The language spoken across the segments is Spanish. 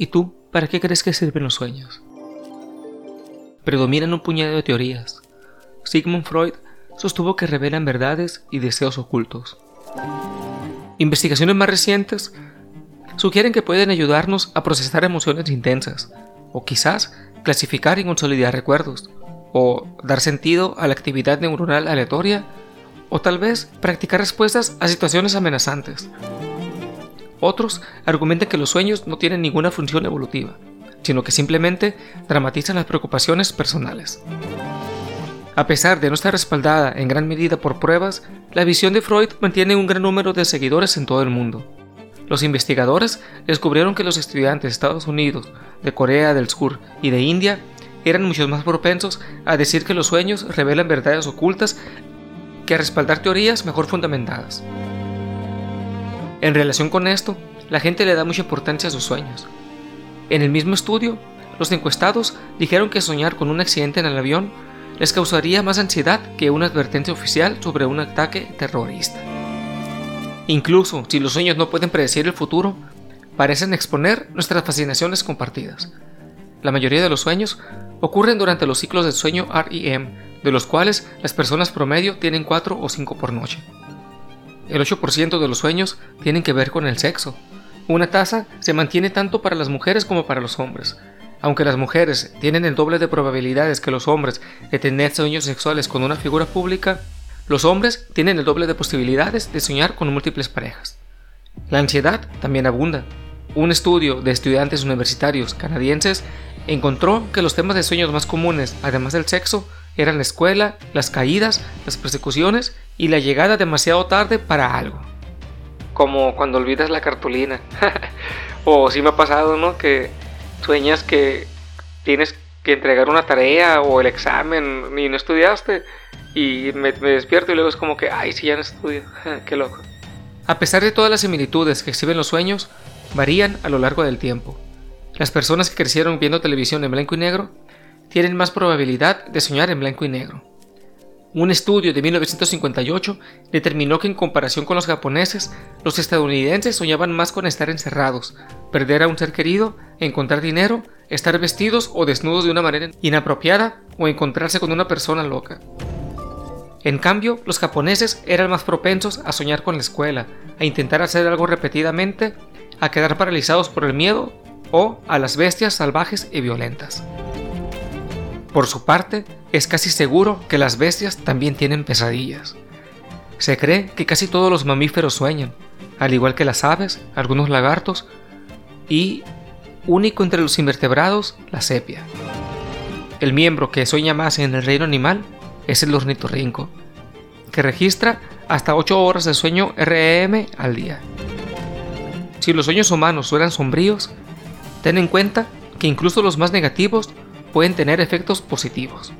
¿Y tú, para qué crees que sirven los sueños? Predominan un puñado de teorías. Sigmund Freud sostuvo que revelan verdades y deseos ocultos. Investigaciones más recientes sugieren que pueden ayudarnos a procesar emociones intensas, o quizás clasificar y consolidar recuerdos, o dar sentido a la actividad neuronal aleatoria, o tal vez practicar respuestas a situaciones amenazantes. Otros argumentan que los sueños no tienen ninguna función evolutiva, sino que simplemente dramatizan las preocupaciones personales. A pesar de no estar respaldada en gran medida por pruebas, la visión de Freud mantiene un gran número de seguidores en todo el mundo. Los investigadores descubrieron que los estudiantes de Estados Unidos, de Corea del Sur y de India eran mucho más propensos a decir que los sueños revelan verdades ocultas que a respaldar teorías mejor fundamentadas. En relación con esto, la gente le da mucha importancia a sus sueños. En el mismo estudio, los encuestados dijeron que soñar con un accidente en el avión les causaría más ansiedad que una advertencia oficial sobre un ataque terrorista. Incluso si los sueños no pueden predecir el futuro, parecen exponer nuestras fascinaciones compartidas. La mayoría de los sueños ocurren durante los ciclos del sueño REM, de los cuales las personas promedio tienen 4 o 5 por noche. El 8% de los sueños tienen que ver con el sexo. Una tasa se mantiene tanto para las mujeres como para los hombres. Aunque las mujeres tienen el doble de probabilidades que los hombres de tener sueños sexuales con una figura pública, los hombres tienen el doble de posibilidades de soñar con múltiples parejas. La ansiedad también abunda. Un estudio de estudiantes universitarios canadienses encontró que los temas de sueños más comunes, además del sexo, eran la escuela, las caídas, las persecuciones y la llegada demasiado tarde para algo. Como cuando olvidas la cartulina. o si me ha pasado, ¿no? Que sueñas que tienes que entregar una tarea o el examen y no estudiaste. Y me, despierto y luego es como que, ay, si ya no estudio. Qué loco. A pesar de todas las similitudes que exhiben los sueños, varían a lo largo del tiempo. Las personas que crecieron viendo televisión en blanco y negro tienen más probabilidad de soñar en blanco y negro. Un estudio de 1958 determinó que en comparación con los japoneses, los estadounidenses soñaban más con estar encerrados, perder a un ser querido, encontrar dinero, estar vestidos o desnudos de una manera inapropiada o encontrarse con una persona loca. En cambio, los japoneses eran más propensos a soñar con la escuela, a intentar hacer algo repetidamente, a quedar paralizados por el miedo o a las bestias salvajes y violentas. Por su parte, es casi seguro que las bestias también tienen pesadillas. Se cree que casi todos los mamíferos sueñan, al igual que las aves, algunos lagartos y, único entre los invertebrados, la sepia. El miembro que sueña más en el reino animal es el ornitorrinco, que registra hasta 8 horas de sueño REM al día. Si los sueños humanos suenan sombríos, ten en cuenta que incluso los más negativos pueden tener efectos positivos.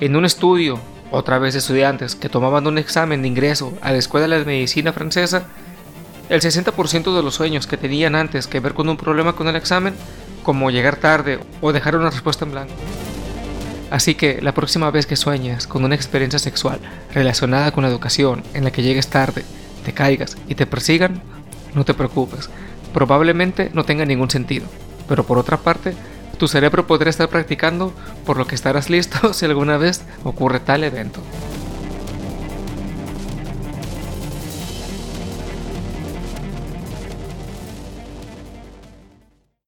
En un estudio, otra vez estudiantes que tomaban un examen de ingreso a la Escuela de Medicina francesa, el 60% de los sueños que tenían antes que ver con un problema con el examen, como llegar tarde o dejar una respuesta en blanco. Así que la próxima vez que sueñes con una experiencia sexual relacionada con la educación en la que llegues tarde, te caigas y te persigan, no te preocupes, probablemente no tenga ningún sentido, pero por otra parte, tu cerebro podrá estar practicando por lo que estarás listo si alguna vez ocurre tal evento.